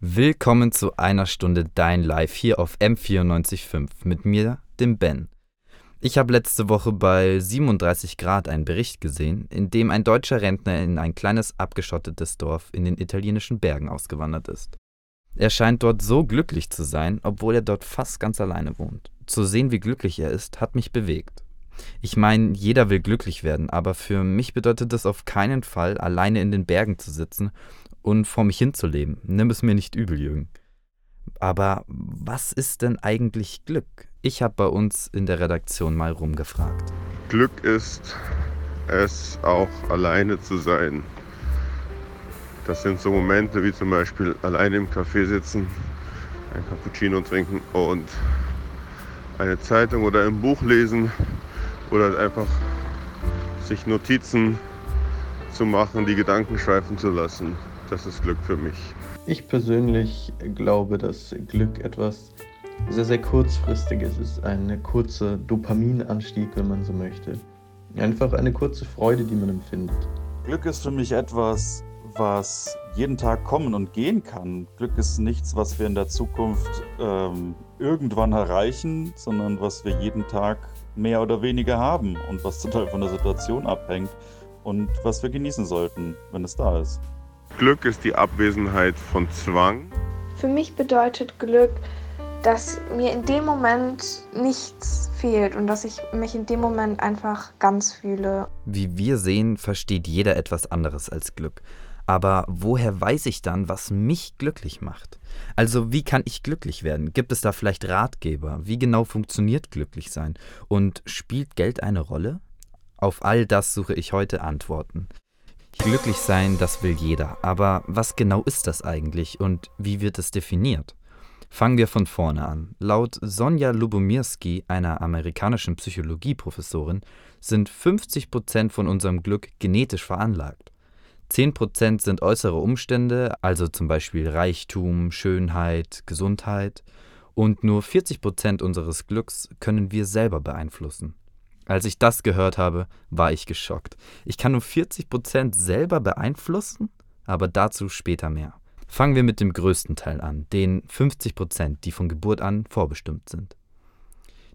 Willkommen zu einer Stunde Dein Live hier auf M94.5 mit mir, dem Ben. Ich habe letzte Woche bei 37 Grad einen Bericht gesehen, in dem ein deutscher Rentner in ein kleines abgeschottetes Dorf in den italienischen Bergen ausgewandert ist. Er scheint dort so glücklich zu sein, obwohl er dort fast ganz alleine wohnt. Zu sehen, wie glücklich er ist, hat mich bewegt. Ich meine, jeder will glücklich werden, aber für mich bedeutet das auf keinen Fall, alleine in den Bergen zu sitzen und vor mich hinzuleben. Nimm es mir nicht übel, Jürgen. Aber was ist denn eigentlich Glück? Ich habe bei uns in der Redaktion mal rumgefragt. Glück ist es auch alleine zu sein. Das sind so Momente wie zum Beispiel alleine im Café sitzen, ein Cappuccino trinken und eine Zeitung oder ein Buch lesen oder einfach sich Notizen zu machen, die Gedanken schweifen zu lassen. Das ist Glück für mich. Ich persönlich glaube, dass Glück etwas sehr, sehr kurzfristiges ist. Ein kurzer Dopaminanstieg, wenn man so möchte. Einfach eine kurze Freude, die man empfindet. Glück ist für mich etwas, was jeden Tag kommen und gehen kann. Glück ist nichts, was wir in der Zukunft ähm, irgendwann erreichen, sondern was wir jeden Tag mehr oder weniger haben und was total von der Situation abhängt und was wir genießen sollten, wenn es da ist. Glück ist die Abwesenheit von Zwang. Für mich bedeutet Glück, dass mir in dem Moment nichts fehlt und dass ich mich in dem Moment einfach ganz fühle. Wie wir sehen, versteht jeder etwas anderes als Glück. Aber woher weiß ich dann, was mich glücklich macht? Also wie kann ich glücklich werden? Gibt es da vielleicht Ratgeber? Wie genau funktioniert glücklich sein? Und spielt Geld eine Rolle? Auf all das suche ich heute Antworten. Glücklich sein, das will jeder. Aber was genau ist das eigentlich und wie wird es definiert? Fangen wir von vorne an. Laut Sonja Lubomirski, einer amerikanischen Psychologieprofessorin, sind 50% von unserem Glück genetisch veranlagt. 10% sind äußere Umstände, also zum Beispiel Reichtum, Schönheit, Gesundheit, und nur 40% unseres Glücks können wir selber beeinflussen. Als ich das gehört habe, war ich geschockt. Ich kann nur 40% selber beeinflussen, aber dazu später mehr. Fangen wir mit dem größten Teil an, den 50%, die von Geburt an vorbestimmt sind.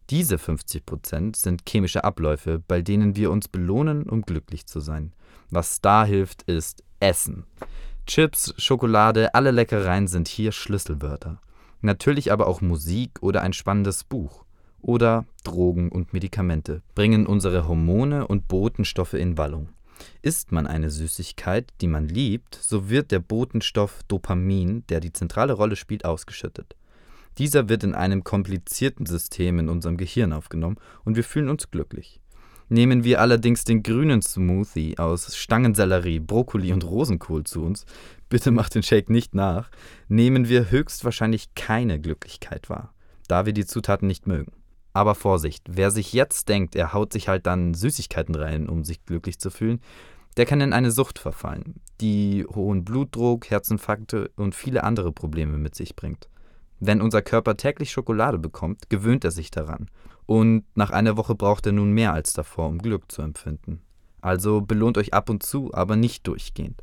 Diese 50% sind chemische Abläufe, bei denen wir uns belohnen, um glücklich zu sein. Was da hilft, ist Essen. Chips, Schokolade, alle Leckereien sind hier Schlüsselwörter. Natürlich aber auch Musik oder ein spannendes Buch. Oder Drogen und Medikamente bringen unsere Hormone und Botenstoffe in Wallung. Isst man eine Süßigkeit, die man liebt, so wird der Botenstoff Dopamin, der die zentrale Rolle spielt, ausgeschüttet. Dieser wird in einem komplizierten System in unserem Gehirn aufgenommen und wir fühlen uns glücklich. Nehmen wir allerdings den grünen Smoothie aus Stangensellerie, Brokkoli und Rosenkohl zu uns, bitte macht den Shake nicht nach, nehmen wir höchstwahrscheinlich keine Glücklichkeit wahr, da wir die Zutaten nicht mögen. Aber Vorsicht, wer sich jetzt denkt, er haut sich halt dann Süßigkeiten rein, um sich glücklich zu fühlen, der kann in eine Sucht verfallen, die hohen Blutdruck, Herzinfarkte und viele andere Probleme mit sich bringt. Wenn unser Körper täglich Schokolade bekommt, gewöhnt er sich daran. Und nach einer Woche braucht er nun mehr als davor, um Glück zu empfinden. Also belohnt euch ab und zu, aber nicht durchgehend.